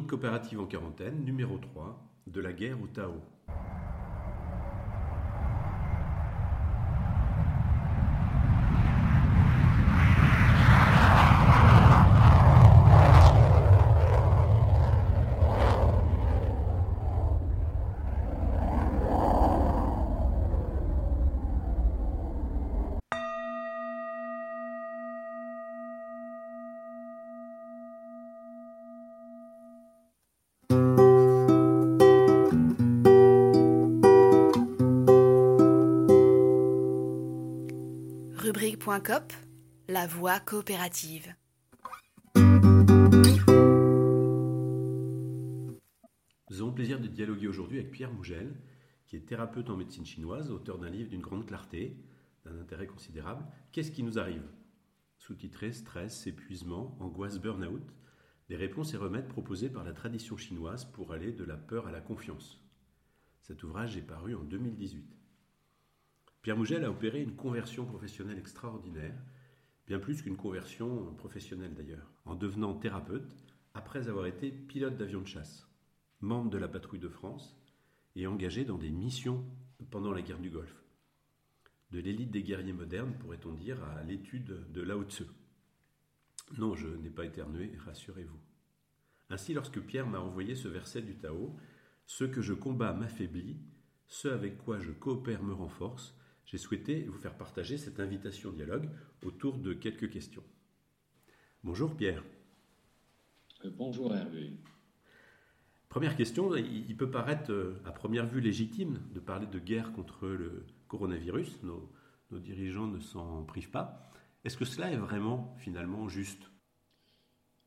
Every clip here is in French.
Coopérative en quarantaine, numéro 3, de la guerre au Tao. La voie coopérative. Nous avons le plaisir de dialoguer aujourd'hui avec Pierre Mougel, qui est thérapeute en médecine chinoise, auteur d'un livre d'une grande clarté, d'un intérêt considérable. Qu'est-ce qui nous arrive? Sous-titré Stress, épuisement, angoisse, burn-out, les réponses et remèdes proposés par la tradition chinoise pour aller de la peur à la confiance. Cet ouvrage est paru en 2018. Pierre Mougel a opéré une conversion professionnelle extraordinaire, bien plus qu'une conversion professionnelle d'ailleurs, en devenant thérapeute après avoir été pilote d'avion de chasse, membre de la patrouille de France et engagé dans des missions pendant la guerre du Golfe. De l'élite des guerriers modernes, pourrait-on dire, à l'étude de Lao Tzu. Non, je n'ai pas éternué, rassurez-vous. Ainsi, lorsque Pierre m'a envoyé ce verset du Tao, Ce que je combats m'affaiblit, ce avec quoi je coopère me renforce, j'ai souhaité vous faire partager cette invitation au dialogue autour de quelques questions. Bonjour Pierre. Euh, bonjour Hervé. Première question, il peut paraître euh, à première vue légitime de parler de guerre contre le coronavirus, nos, nos dirigeants ne s'en privent pas. Est-ce que cela est vraiment finalement juste?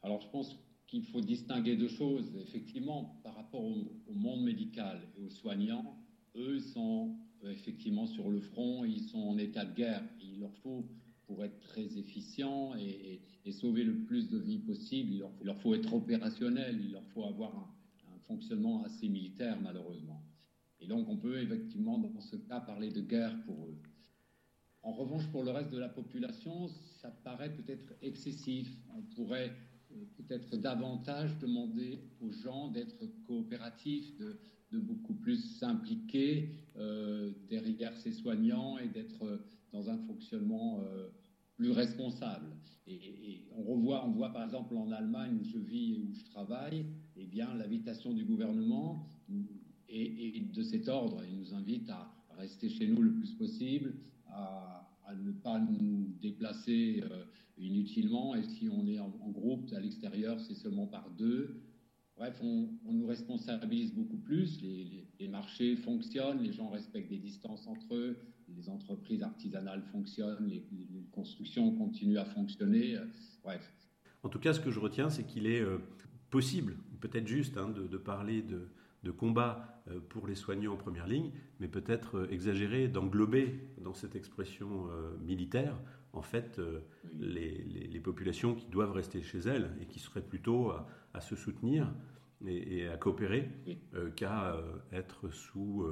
Alors je pense qu'il faut distinguer deux choses. Effectivement, par rapport au, au monde médical et aux soignants, eux sont effectivement sur le front, ils sont en état de guerre. Il leur faut, pour être très efficient et, sauver le plus de vies possible, il leur, il leur, faut être opérationnel, il leur faut avoir un, un, fonctionnement assez militaire, malheureusement. Et donc, on peut effectivement, dans ce cas, parler de guerre pour eux. En revanche, pour le reste de la population, ça paraît peut-être excessif. On pourrait euh, peut-être davantage demander aux gens d'être coopératifs, de, beaucoup plus s'impliquer euh, derrière ses soignants et d'être dans un fonctionnement euh, plus responsable. Et, on revoit, on voit par exemple en Allemagne où je vis et où je travaille, eh bien l'invitation du gouvernement est, de cet ordre. Il nous invite à rester chez nous le plus possible, à, ne pas nous déplacer euh, inutilement. Et si on est en groupe à l'extérieur, c'est seulement par deux. Bref, on, nous responsabilise beaucoup plus, les, marchés fonctionnent, les gens respectent des distances entre eux, les entreprises artisanales fonctionnent, les, constructions continuent à fonctionner, bref. En tout cas, ce que je retiens, c'est qu'il est euh, possible, peut-être juste, hein, de, parler de, combat euh, pour les soignants en première ligne, mais peut-être euh, exagéré d'englober dans cette expression euh, militaire en fait euh, les, les, les, populations qui doivent rester chez elles et qui seraient plutôt à, à se soutenir et, et à coopérer euh, qu'à euh, être sous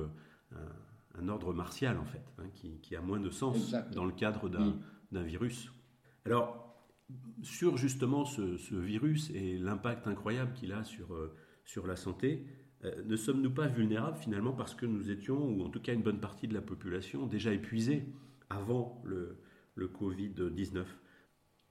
un, un, ordre martial en fait, hein, qui, qui, a moins de sens Exactement. dans le cadre d'un oui. virus. Alors sur justement ce, ce virus et l'impact incroyable qu'il a sur, sur la santé, ne sommes-nous pas vulnérables finalement parce que nous étions, ou en tout cas une bonne partie de la population, déjà épuisés avant le, le Covid-19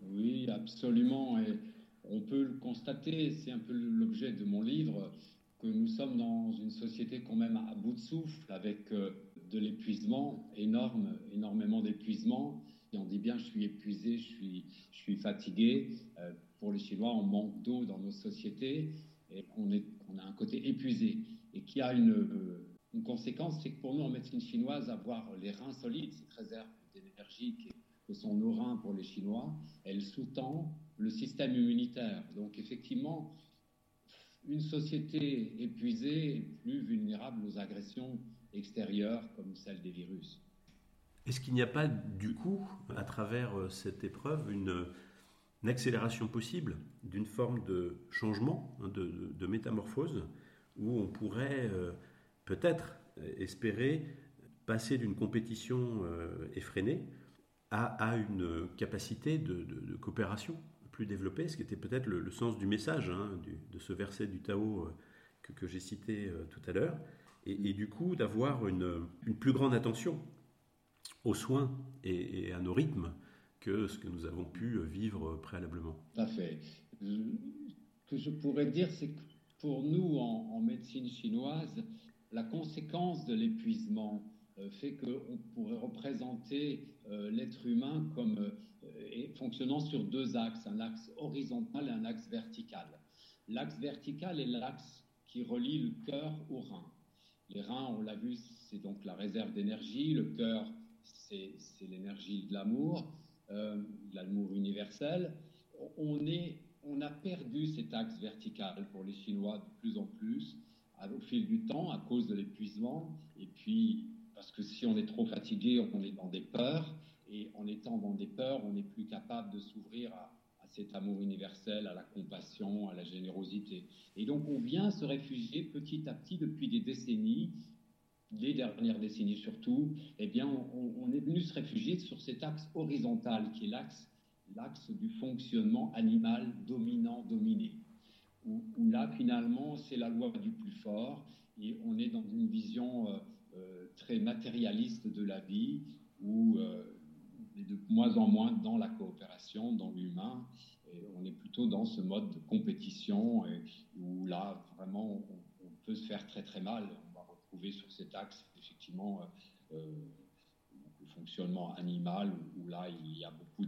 Oui, absolument. Et on peut le constater, c'est un peu l'objet de mon livre, que nous sommes dans une société quand même à bout de souffle, avec euh, de l'épuisement énorme, énormément d'épuisement. Et on dit bien, je suis épuisé, je suis, je suis fatigué. Euh, pour les Chinois, on manque d'eau dans nos sociétés et on, est, on a un côté épuisé. Et qui a une, euh, une conséquence, c'est que pour nous, en médecine chinoise, avoir les reins solides, cette réserve d'énergie que nos reins pour les Chinois, elle sous-tend le système immunitaire. Donc effectivement, une société épuisée est plus vulnérable aux agressions extérieures comme celle des virus. Est-ce qu'il n'y a pas du coup, à travers euh, cette épreuve, une, accélération possible d'une forme de changement, hein, de, métamorphose, où on pourrait euh, peut-être espérer passer d'une compétition euh, effrénée à, une capacité de, coopération plus développé, ce qui était peut-être le, sens du message hein, de ce verset du Tao que, j'ai cité tout à l'heure, et, du coup d'avoir une, plus grande attention aux soins et, à nos rythmes que ce que nous avons pu vivre préalablement. Tout à fait. Ce que je pourrais dire, c'est que pour nous, en, médecine chinoise, la conséquence de l'épuisement euh, fait qu'on pourrait représenter euh, l'être humain comme euh, fonctionnant sur deux axes, un axe horizontal et un axe vertical. L'axe vertical est l'axe qui relie le cœur au rein. Les reins, on l'a vu, c'est donc la réserve d'énergie. Le cœur, c'est l'énergie de l'amour, l'amour universel. On, on a perdu cet axe vertical pour les Chinois de plus en plus au fil du temps à cause de l'épuisement. Et puis, parce que si on est trop fatigué, on est dans des peurs. Et en étant dans des peurs, on n'est plus capable de s'ouvrir à, cet amour universel, à la compassion, à la générosité. Et donc, on vient se réfugier petit à petit depuis des décennies, les dernières décennies surtout. Eh bien, on, est venu se réfugier sur cet axe horizontal qui est l'axe l'axe du fonctionnement animal dominant-dominé où, là, finalement, c'est la loi du plus fort et on est dans une vision euh, très matérialiste de la vie où euh, on est de moins en moins dans la coopération, dans l'humain. Et on est plutôt dans ce mode de compétition où là, vraiment, on, peut se faire très très mal. On va retrouver sur cet axe, effectivement, le fonctionnement animal où, là, il y a beaucoup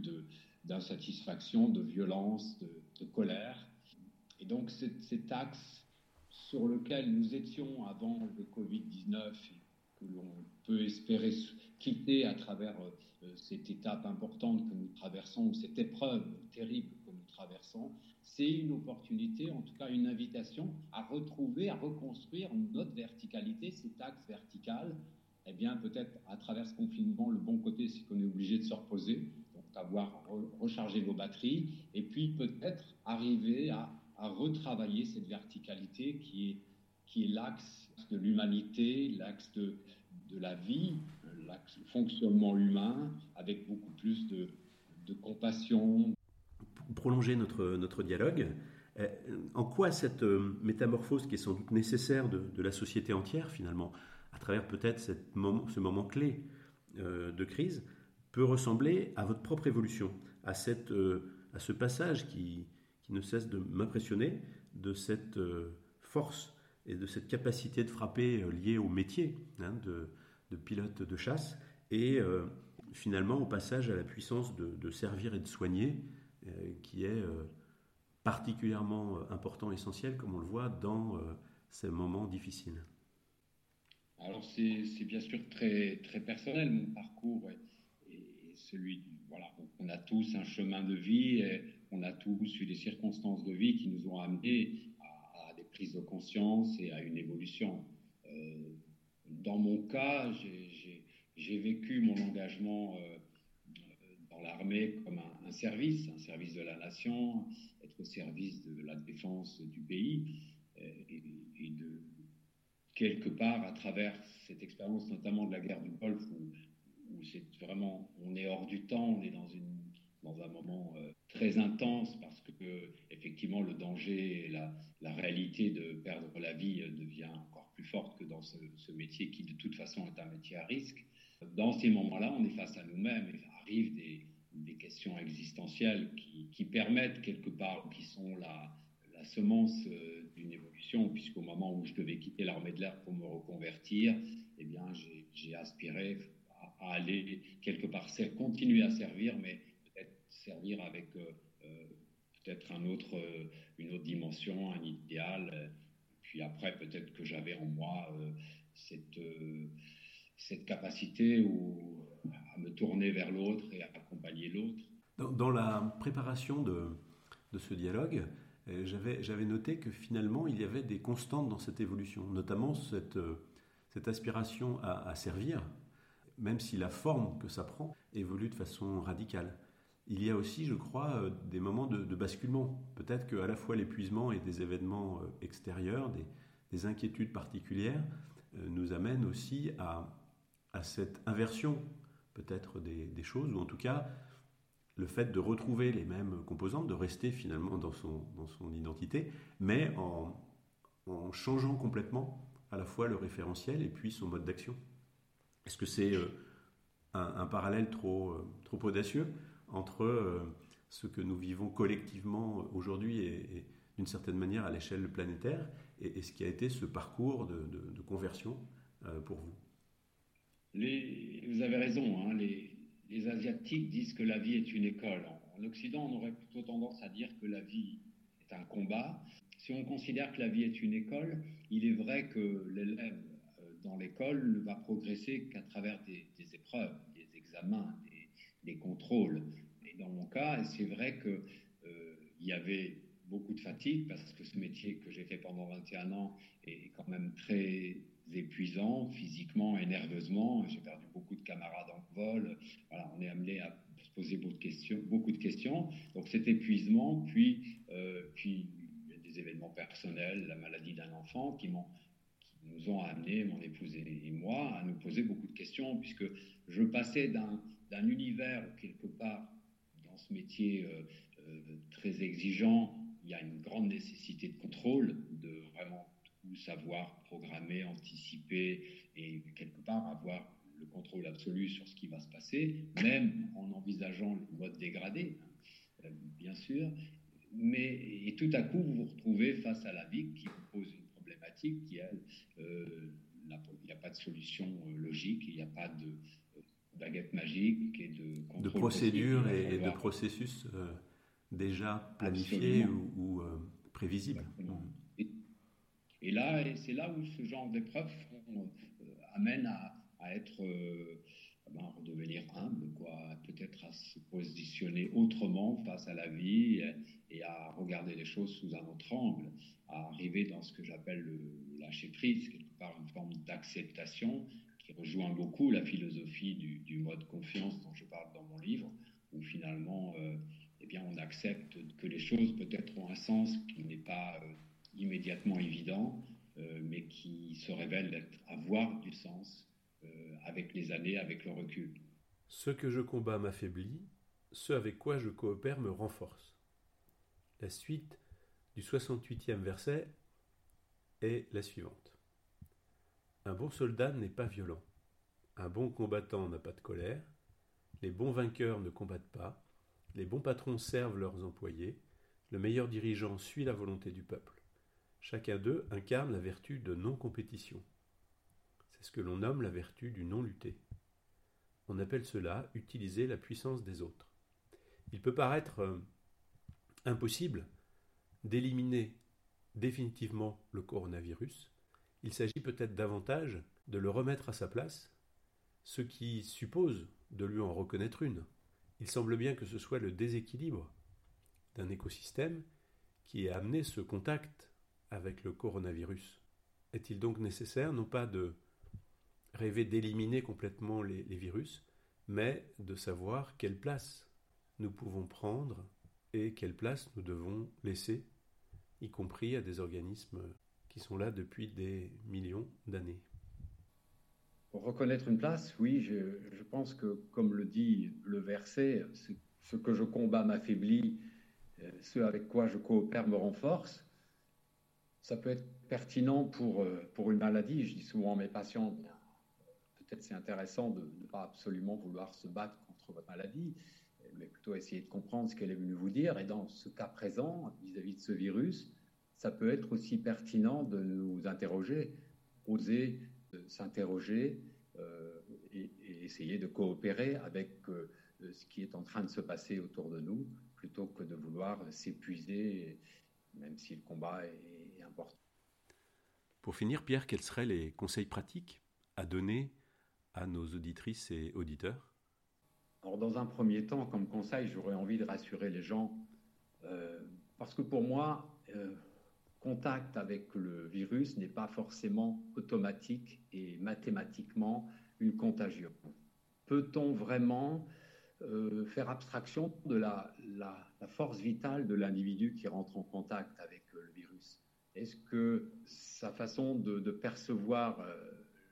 d'insatisfaction, de, violence, de colère. Et donc cet, axe sur lequel nous étions avant le Covid-19 que l'on peut espérer quitter à travers euh, cette étape importante que nous traversons, cette épreuve terrible que nous traversons, c'est une opportunité, en tout cas une invitation à retrouver, à reconstruire notre verticalité, cet axe vertical. Eh bien, peut-être à travers ce confinement, le bon côté, c'est qu'on est obligé de se reposer, donc avoir rechargé vos batteries, et puis peut-être arriver à retravailler cette verticalité qui est, qui est l'axe de l'humanité, l'axe de, de, la vie, l'axe du fonctionnement humain, avec beaucoup plus de, de compassion. Pour prolonger notre, notre dialogue, euh, en quoi cette euh, métamorphose qui est sans doute nécessaire de, de la société entière finalement, à travers peut-être moment, ce moment clé euh, de crise, peut ressembler à votre propre évolution, à, cette, à ce passage qui, qui ne cesse de m'impressionner de cette euh, force et de cette capacité de frapper euh, liée au métier hein, de, pilote de chasse et euh, finalement au passage à la puissance de, servir et de soigner qui est particulièrement important, essentiel, comme on le voit dans ces moments difficiles. Alors c'est bien sûr très, très personnel mon parcours et, celui, voilà, on a tous un chemin de vie. On a tous eu des circonstances de vie qui nous ont amenés prises de conscience et à une évolution. Euh, dans mon cas, j'ai vécu mon engagement euh, dans l'armée comme un, service, un service de la nation, être au service de la défense du pays euh, et, de quelque part à travers cette expérience, notamment de la guerre du Golfe, où c'est vraiment, on est hors du temps, on est dans une dans un moment euh, très intense parce que effectivement le danger et la, réalité de perdre la vie euh, devient encore plus forte que dans ce, métier qui de toute façon est un métier à risque. Dans ces moments-là, on est face à nous-mêmes et arrivent des, questions existentielles qui, permettent quelque part, qui sont la, semence euh, d'une évolution, puisqu'au moment où je devais quitter l'armée de l'air pour me reconvertir, eh bien, j'ai aspiré à, aller quelque part, continuer à servir, mais servir avec euh, euh, peut-être euh, une autre dimension, un idéal. Puis après, peut-être que j'avais en moi cette, capacité à me tourner vers l'autre et à accompagner l'autre. Dans, la préparation de, ce dialogue, j'avais noté que finalement, il y avait des constantes dans cette évolution, notamment cette, aspiration à servir, même si la forme que ça prend évolue de façon radicale il y a aussi, je crois, euh, des moments de, basculement. Peut-être qu'à la fois l'épuisement et des événements euh, extérieurs, des, inquiétudes particulières, euh, nous amènent aussi à, cette inversion peut-être des, choses, ou en tout cas le fait de retrouver les mêmes composantes, de rester finalement dans son, identité, mais en, changeant complètement à la fois le référentiel et puis son mode d'action. Est-ce que c'est un, parallèle trop audacieux? Entre euh, ce que nous vivons collectivement aujourd'hui et, d'une certaine manière à l'échelle planétaire et, ce qui a été ce parcours de, conversion pour vous Vous avez raison, hein, les, les Asiatiques disent que la vie est une école. En Occident, on aurait plutôt tendance à dire que la vie est un combat. Si on considère que la vie est une école, il est vrai que l'élève euh, dans l'école ne va progresser qu'à travers des, épreuves, des examens, des, contrôles. Et dans mon cas, c'est vrai qu'il euh, y avait beaucoup de fatigue parce que ce métier que j'ai fait pendant 21 ans est quand même très épuisant physiquement et nerveusement. J'ai perdu beaucoup de camarades en vol. Voilà, on est amené à se poser beaucoup de questions. Beaucoup de questions. Donc cet épuisement, puis, euh, puis des événements personnels, la maladie d'un enfant qui m'ont nous ont amené, mon épouse et moi, à nous poser beaucoup de questions, puisque je passais d'un univers quelque part dans ce métier euh, euh, très exigeant, il y a une grande nécessité de contrôle, de vraiment savoir programmer, anticiper et quelque part avoir le contrôle absolu sur ce qui va se passer, même en envisageant le mode dégradé, hein, bien sûr. Mais et tout à coup, vous vous retrouvez face à la vie qui vous pose une problématique qui, elle, euh, il n'y a pas de solution euh, logique, il n'y a pas de euh, baguette magique et de de procédure et, de processus déjà planifiés ou, prévisibles. Et là, c'est là où ce genre d'épreuves euh, amène à, être, euh, ben, à redevenir humble, quoi, peut-être à se positionner autrement face à la vie et, à regarder les choses sous un autre angle, à arriver dans ce que j'appelle le lâcher prise, quelque part une forme d'acceptation qui rejoint beaucoup la philosophie du, mode confiance dont je parle dans mon livre, où finalement, euh, eh bien, on accepte que les choses peut-être ont un sens qui n'est pas immédiatement évident, euh, mais qui se révèle avoir du sens euh, avec les années, avec le recul. Ce que je combats m'affaiblit, ce avec quoi je coopère me renforce. La suite du 68e verset est la suivante. Un bon soldat n'est pas violent. Un bon combattant n'a pas de colère. Les bons vainqueurs ne combattent pas. Les bons patrons servent leurs employés. Le meilleur dirigeant suit la volonté du peuple. Chacun d'eux incarne la vertu de non-compétition. C'est ce que l'on nomme la vertu du non-lutter. On appelle cela utiliser la puissance des autres. Il peut paraître euh, impossible d'éliminer définitivement le coronavirus. Il s'agit peut-être davantage de le remettre à sa place, ce qui suppose de lui en reconnaître une. Il semble bien que ce soit le déséquilibre d'un écosystème qui ait amené ce contact avec le coronavirus. Est-il donc nécessaire non pas de rêver d'éliminer complètement les, virus, mais de savoir quelle place nous pouvons prendre et quelle place nous devons laisser, y compris à des organismes sont là depuis des millions d'années. Pour reconnaître une place, oui, je, pense que, comme le dit le verset, ce que je combats m'affaiblit, euh, ce avec quoi je coopère me renforce ça peut être pertinent pour, euh, pour une maladie. Je dis souvent à mes patients, peut-être c'est intéressant de ne pas absolument vouloir se battre contre votre maladie, mais plutôt essayer de comprendre ce qu'elle est venue vous dire. Et dans ce cas présent, vis-à-vis de ce virus, ça peut être aussi pertinent de nous interroger, oser s'interroger euh, et, essayer de coopérer avec euh, ce qui est en train de se passer autour de nous, plutôt que de vouloir s'épuiser, même si le combat est pour finir, Pierre, quels seraient les conseils pratiques à donner à nos auditrices et auditeurs? Alors, dans un premier temps, comme conseil, j'aurais envie de rassurer les gens, euh, parce que pour moi, euh, contact avec le virus n'est pas forcément automatique et mathématiquement une contagion. Peut-on vraiment euh, faire abstraction de la, force vitale de l'individu qui rentre en contact avec le virus? Est-ce que sa façon de, percevoir euh,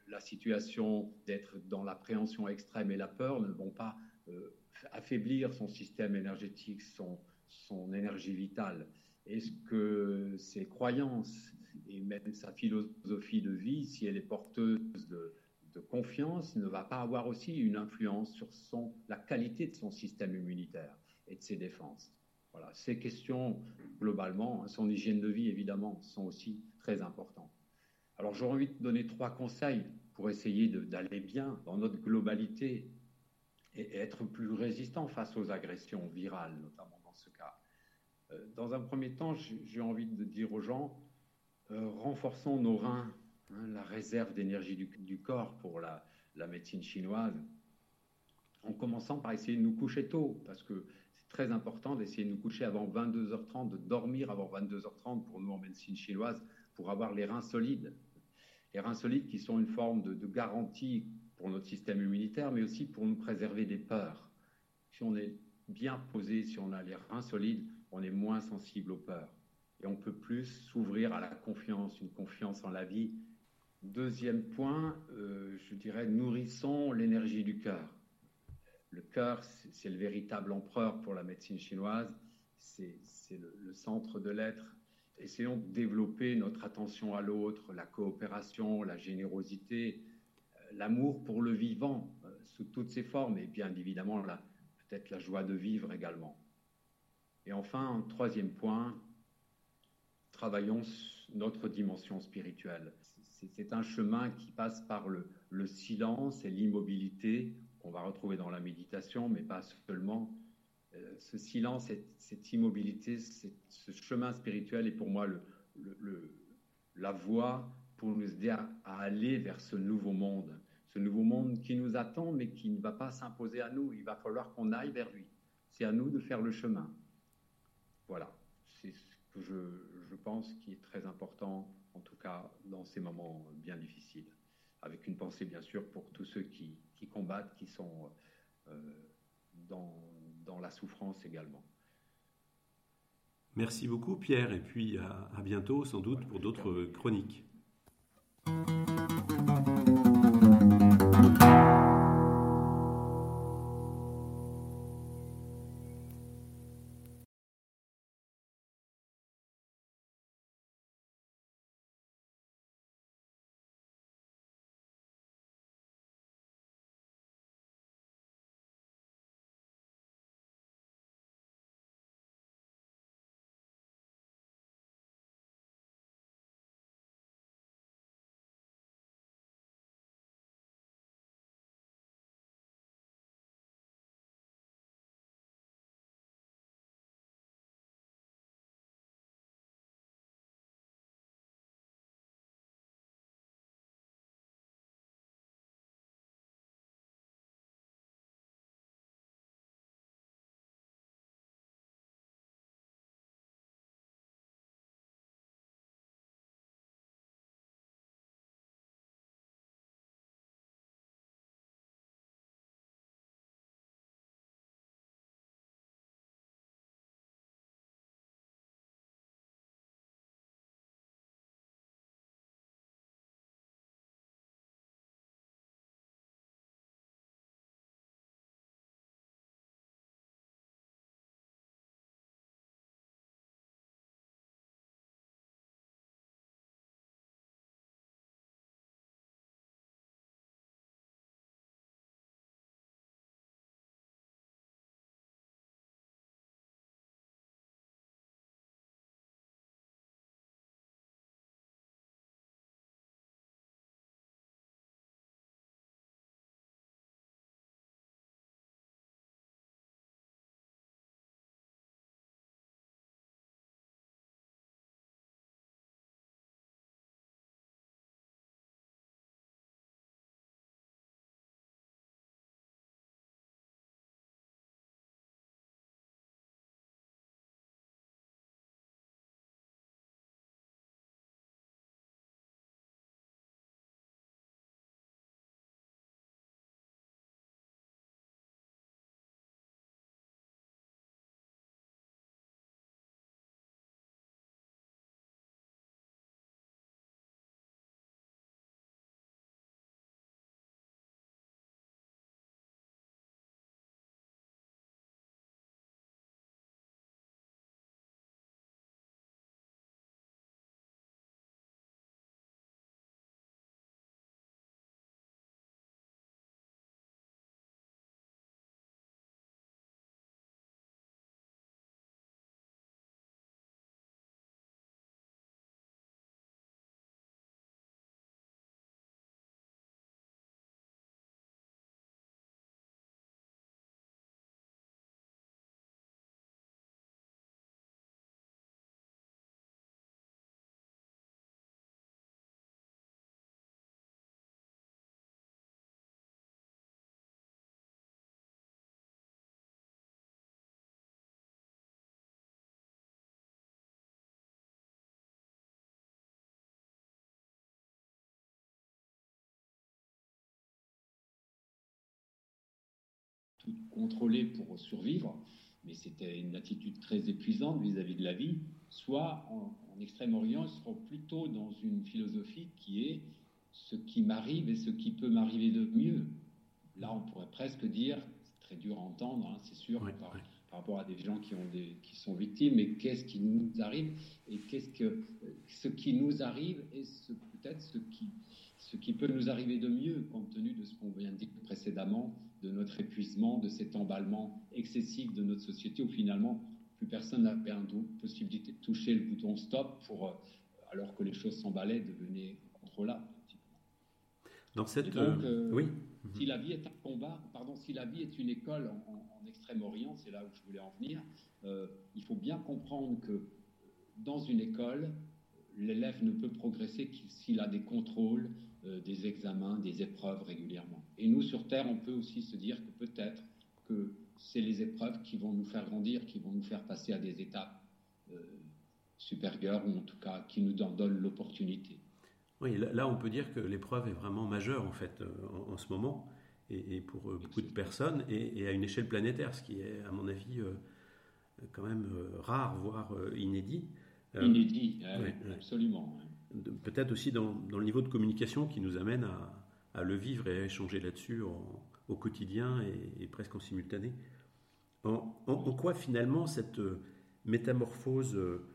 la situation, d'être dans l'appréhension extrême et la peur ne vont pas euh, affaiblir son système énergétique, son énergie vitale? Est-ce que ses croyances et même sa philosophie de vie, si elle est porteuse de, confiance, ne va pas avoir aussi une influence sur la qualité de son système immunitaire et de ses défenses? Voilà, ces questions, globalement, hein, son hygiène de vie, évidemment, sont aussi très importantes. Alors j'aurais envie de donner trois conseils pour essayer d'aller bien dans notre globalité et être plus résistant face aux agressions virales, notamment dans ce cas. Euh, dans un premier temps, j'ai envie de dire aux gens, euh, renforçons nos reins, hein, la réserve d'énergie du, corps pour la, médecine chinoise, en commençant par essayer de nous coucher tôt, parce que très important d'essayer de nous coucher avant 22h30, de dormir avant 22h30 pour nous en médecine chinoise, pour avoir les reins solides. Les reins solides qui sont une forme de, garantie pour notre système immunitaire, mais aussi pour nous préserver des peurs. Si on est bien posé, si on a les reins solides, on est moins sensible aux peurs. Et on peut plus s'ouvrir à la confiance, une confiance en la vie. Deuxième point, euh, je dirais, nourrissons l'énergie du cœur. Le cœur, c'est le véritable empereur pour la médecine chinoise, c'est le, centre de l'être. Essayons de développer notre attention à l'autre, la coopération, la générosité, euh, l'amour pour le vivant euh, sous toutes ses formes et bien évidemment peut-être la joie de vivre également. Et enfin, troisième point, travaillons notre dimension spirituelle. C'est un chemin qui passe par le silence et l'immobilité qu'on va retrouver dans la méditation, mais pas seulement. Euh, ce silence, cette, immobilité, ce chemin spirituel est pour moi la voie pour nous aider à, aller vers ce nouveau monde. Ce nouveau monde qui nous attend, mais qui ne va pas s'imposer à nous. Il va falloir qu'on aille vers lui. C'est à nous de faire le chemin. Voilà. C'est ce que je, je pense qui est très important, en tout cas dans ces moments bien difficiles avec une pensée bien sûr pour tous ceux qui, combattent, qui sont euh, dans, dans, la souffrance également. Merci beaucoup Pierre, et puis à, bientôt sans doute pour d'autres chroniques. Tout contrôler pour survivre, mais c'était une attitude très épuisante vis-à-vis de la vie, soit en, Extrême-Orient, ils seront plutôt dans une philosophie qui est ce qui m'arrive et ce qui peut m'arriver de mieux. Là, on pourrait presque dire, c'est très dur à entendre, hein, c'est sûr, par, rapport à des gens qui, ont des, qui sont victimes, mais qu'est-ce qui nous arrive et qu'est-ce que ce qui nous arrive et peut-être ce qui, ce qui peut nous arriver de mieux, compte tenu de ce qu'on vient de dire précédemment, de notre épuisement, de cet emballement excessif de notre société, où finalement plus personne n'avait la possibilité de toucher le bouton stop pour, euh, alors que les choses s'emballaient, devenaient contrôlables. Dans cette, donc, euh, oui. Si la vie est un combat, pardon, si la vie est une école en, Extrême-Orient, c'est là où je voulais en venir. Euh, il faut bien comprendre que dans une école, l'élève ne peut progresser s'il a des contrôles, des examens, des épreuves régulièrement. Et nous, sur Terre, on peut aussi se dire que peut-être que c'est les épreuves qui vont nous faire grandir, qui vont nous faire passer à des étapes euh, supérieures, ou en tout cas qui nous en donnent l'opportunité. Oui, là, on peut dire que l'épreuve est vraiment majeure en fait euh, en, ce moment, et, pour euh, beaucoup de personnes, et, à une échelle planétaire, ce qui est à mon avis quand même rare, voire inédit. Inédit, absolument. Peut-être aussi dans, le niveau de communication qui nous amène à, le vivre et à échanger là-dessus au quotidien et, presque en simultané. En, quoi finalement cette euh, métamorphose euh,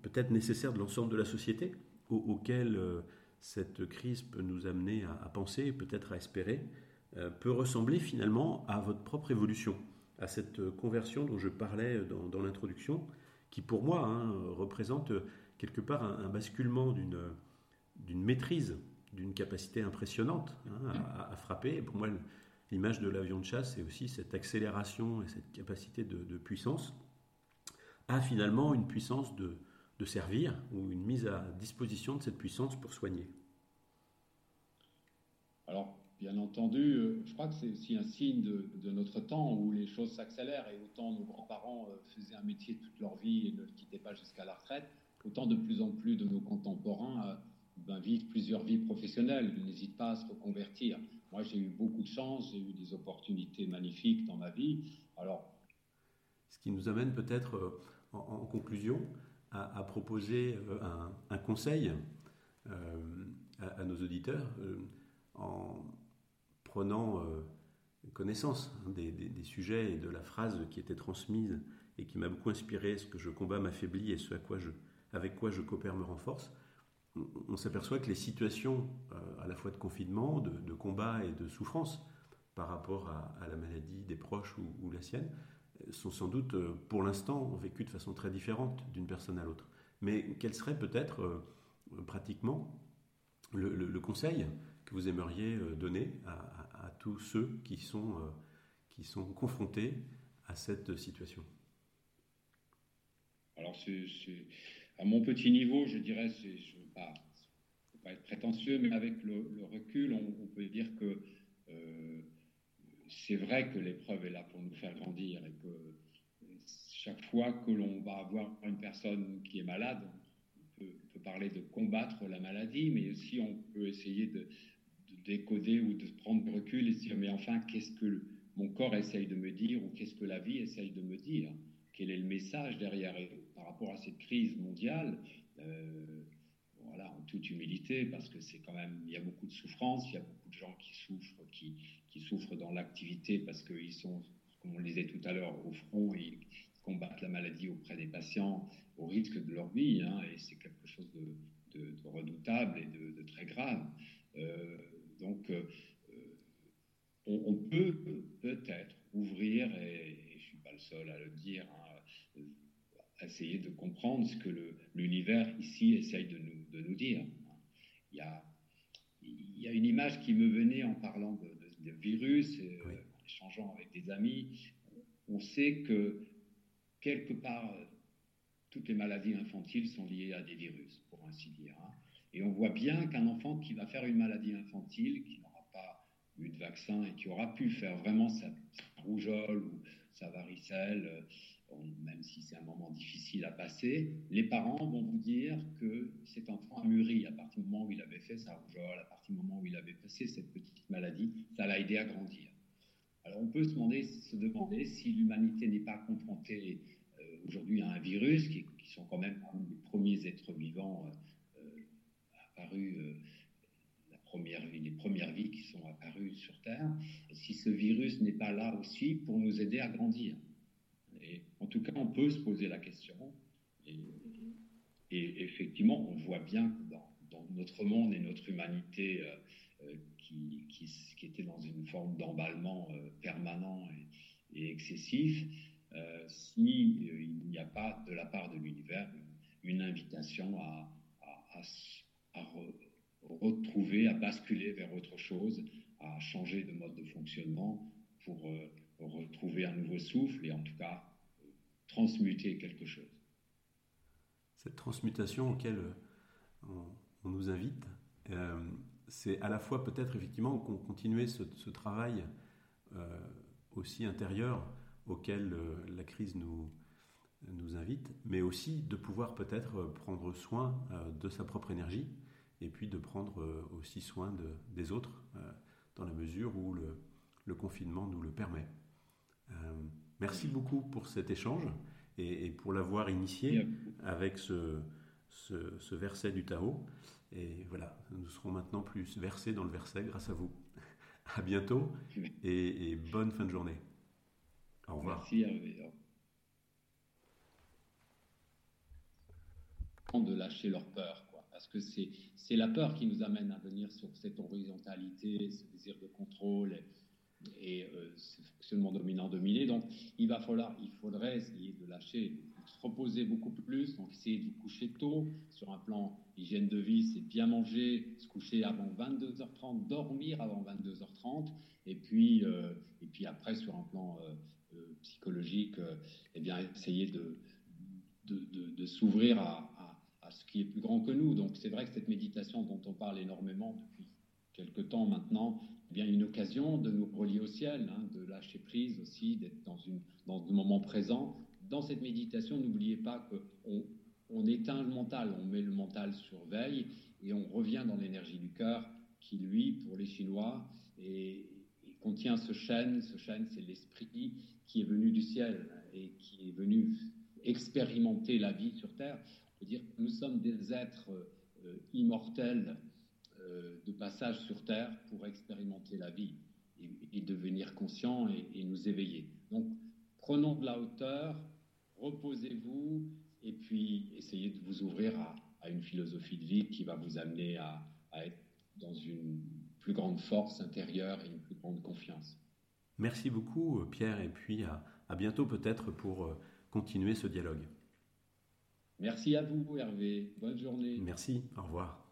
peut-être nécessaire de l'ensemble de la société, auquel euh, cette crise peut nous amener à, penser, peut-être à espérer, peut ressembler finalement à votre propre évolution, à cette conversion dont je parlais dans, l'introduction, qui pour moi hein, représente quelque part un, basculement d'une maîtrise d'une capacité impressionnante hein, à, frapper. Et pour moi, l'image de l'avion de chasse, c'est aussi cette accélération et cette capacité de, puissance à finalement une puissance de, servir ou une mise à disposition de cette puissance pour soigner. Alors, bien entendu, euh, je crois que c'est aussi un signe de, notre temps où les choses s'accélèrent et autant nos grands-parents euh, faisaient un métier toute leur vie et ne le quittaient pas jusqu'à la retraite, autant de plus en plus de nos contemporains euh, ben, vivent plusieurs vies professionnelles, n'hésitent pas à se reconvertir. Moi, j'ai eu beaucoup de chance, j'ai eu des opportunités magnifiques dans ma vie. Alors, ce qui nous amène peut-être en, conclusion à, proposer euh, un, conseil euh, à, nos auditeurs en prenant connaissance hein, des, sujets et de la phrase qui était transmise et qui m'a beaucoup inspiré, ce que je combats m'affaiblit et ce à quoi je, avec quoi je coopère me renforce on s'aperçoit que les situations euh, à la fois de confinement, de, combat et de souffrance par rapport à, la maladie des proches ou, la sienne sont sans doute euh, pour l'instant vécues de façon très différente d'une personne à l'autre. Mais quel serait peut-être euh, pratiquement le, conseil que vous aimeriez donner à, tous ceux qui sont, qui sont confrontés à cette situation? Alors, à mon petit niveau, je dirais, c'est pas, pas être prétentieux, mais avec le, recul, on, peut dire que euh, c'est vrai que l'épreuve est là pour nous faire grandir et que chaque fois que l'on va avoir une personne qui est malade, on peut, parler de combattre la maladie, mais aussi on peut essayer de, décoder ou de prendre recul et se dire mais enfin qu'est-ce que mon corps essaye de me dire ou qu'est-ce que la vie essaye de me dire? Quel est le message derrière? Et par rapport à cette crise mondiale euh, voilà, en toute humilité, parce que c'est quand même, il y a beaucoup de souffrance, il y a beaucoup de gens qui souffrent, qui, qui souffrent dans l'activité parce qu'ils sont, comme on le disait tout à l'heure, au front et combattent la maladie auprès des patients au risque de leur vie, hein, et c'est quelque chose de, redoutable et de, très grave. Euh, donc, euh, on, peut peut-être ouvrir, et, je ne suis pas le seul à le dire, hein, essayer de comprendre ce que l'univers ici essaye de nous, de nous dire. Il y, a, il y a une image qui me venait en parlant de, virus, et, euh, en échangeant avec des amis. On sait que quelque part, toutes les maladies infantiles sont liées à des virus, pour ainsi dire. Hein. Et on voit bien qu'un enfant qui va faire une maladie infantile, qui n'aura pas eu de vaccin et qui aura pu faire vraiment sa, sa rougeole ou sa varicelle, même si c'est un moment difficile à passer, les parents vont vous dire que cet enfant a mûri à partir du moment où il avait fait sa rougeole, à partir du moment où il avait passé cette petite maladie, ça l'a aidé à grandir. Alors on peut se demander, si l'humanité n'est pas confrontée aujourd'hui à un virus, qui, sont quand même les premiers êtres vivants apparus premières les premières vies qui sont apparues sur Terre, si ce virus n'est pas là aussi pour nous aider à grandir. En tout cas, on peut se poser la question. Et, effectivement, on voit bien que dans, notre monde et notre humanité euh, euh, qui, qui, était dans une forme d'emballement euh, permanent et, excessif, s'il n'y a pas de la part de l'univers une, invitation à, à, retrouver, à basculer vers autre chose, à changer de mode de fonctionnement pour euh, retrouver un nouveau souffle et en tout cas euh, transmuter quelque chose. Cette transmutation auquel euh, on, nous invite, c'est à la fois peut-être effectivement continuer ce, travail aussi intérieur auquel la crise nous, invite, mais aussi de pouvoir peut-être prendre soin de sa propre énergie et puis de prendre euh, aussi soin de, des autres euh, dans la mesure où le confinement nous le permet. Merci beaucoup pour cet échange et, pour l'avoir initié avec ce, ce, verset du Tao. Et voilà, nous serons maintenant plus versés dans le verset grâce à vous. À bientôt et, et bonne fin de journée. Au revoir. Merci Hervé. De lâcher leur peur parce que c'est la peur qui nous amène à venir sur cette horizontalité, ce désir de contrôle et, euh, ce fonctionnement dominant-dominé. Donc, il va falloir, il faudrait essayer de lâcher, de se reposer beaucoup plus, donc essayer de coucher tôt. Sur un plan hygiène de vie, c'est bien manger, se coucher avant 22h30, dormir avant 22h30, et puis, euh, et puis après, sur un plan euh, psychologique, eh bien, essayer de, de, s'ouvrir à, à ce qui est plus grand que nous. Donc c'est vrai que cette méditation dont on parle énormément depuis quelque temps maintenant, eh bien une occasion de nous relier au ciel, hein, de lâcher prise aussi, d'être dans, le moment présent. Dans cette méditation, n'oubliez pas qu'on on éteint le mental, on met le mental sur veille et on revient dans l'énergie du cœur qui, lui, pour les Chinois, contient ce chêne. Ce chêne, c'est l'esprit qui est venu du ciel et qui est venu expérimenter la vie sur Terre dire que nous sommes des êtres euh, immortels euh, de passage sur Terre pour expérimenter la vie et, devenir conscients et, nous éveiller. Donc, prenons de la hauteur, reposez-vous et puis essayez de vous ouvrir à, une philosophie de vie qui va vous amener à, être dans une plus grande force intérieure et une plus grande confiance. Merci beaucoup Pierre et puis à bientôt peut-être pour euh, continuer ce dialogue. Merci à vous, Hervé. Bonne journée. Merci. Au revoir.